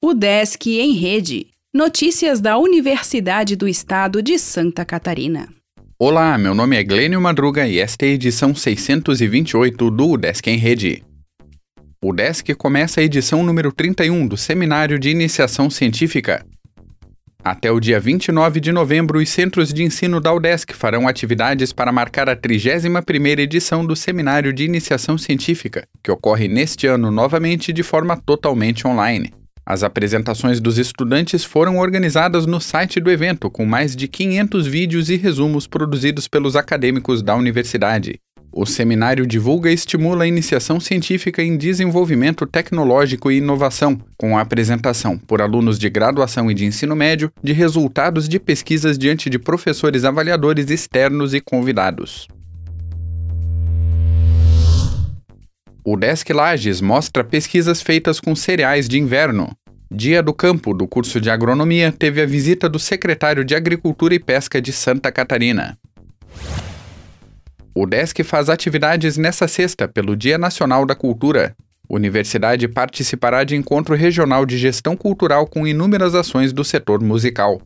O Desk em Rede. Notícias da Universidade do Estado de Santa Catarina. Olá, meu nome é Glênio Madruga e esta é a edição 628 do Desk em Rede. O Desk começa a edição número 31 do Seminário de Iniciação Científica. Até o dia 29 de novembro, os centros de ensino da UDESC farão atividades para marcar a 31ª edição do Seminário de Iniciação Científica, que ocorre neste ano novamente de forma totalmente online. As apresentações dos estudantes foram organizadas no site do evento, com mais de 500 vídeos e resumos produzidos pelos acadêmicos da universidade. O seminário divulga e estimula a iniciação científica em desenvolvimento tecnológico e inovação, com a apresentação, por alunos de graduação e de ensino médio, de resultados de pesquisas diante de professores avaliadores externos e convidados. O Desk Lages mostra pesquisas feitas com cereais de inverno. Dia do Campo, do curso de Agronomia, teve a visita do secretário de Agricultura e Pesca de Santa Catarina. O Desk faz atividades nessa sexta pelo Dia Nacional da Cultura. Universidade participará de encontro regional de gestão cultural com inúmeras ações do setor musical.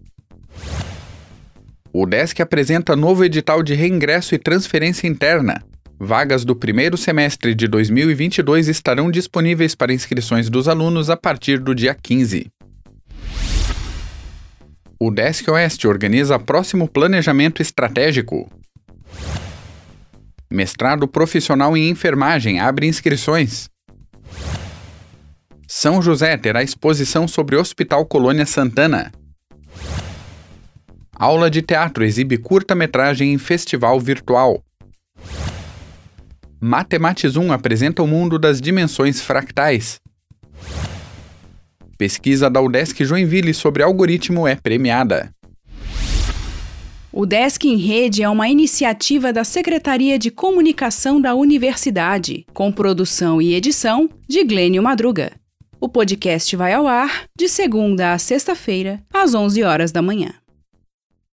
O Desk apresenta novo edital de reingresso e transferência interna. Vagas do primeiro semestre de 2022 estarão disponíveis para inscrições dos alunos a partir do dia 15. O Desk Oeste organiza próximo planejamento estratégico. Mestrado profissional em enfermagem abre inscrições. São José terá exposição sobre Hospital Colônia Santana. Aula de teatro exibe curta-metragem em festival virtual. Matematizum apresenta o mundo das dimensões fractais. Pesquisa da UDESC Joinville sobre algoritmo é premiada. O Desk em Rede é uma iniciativa da Secretaria de Comunicação da Universidade, com produção e edição de Glênio Madruga. O podcast vai ao ar de segunda a sexta-feira, às 11 horas da manhã.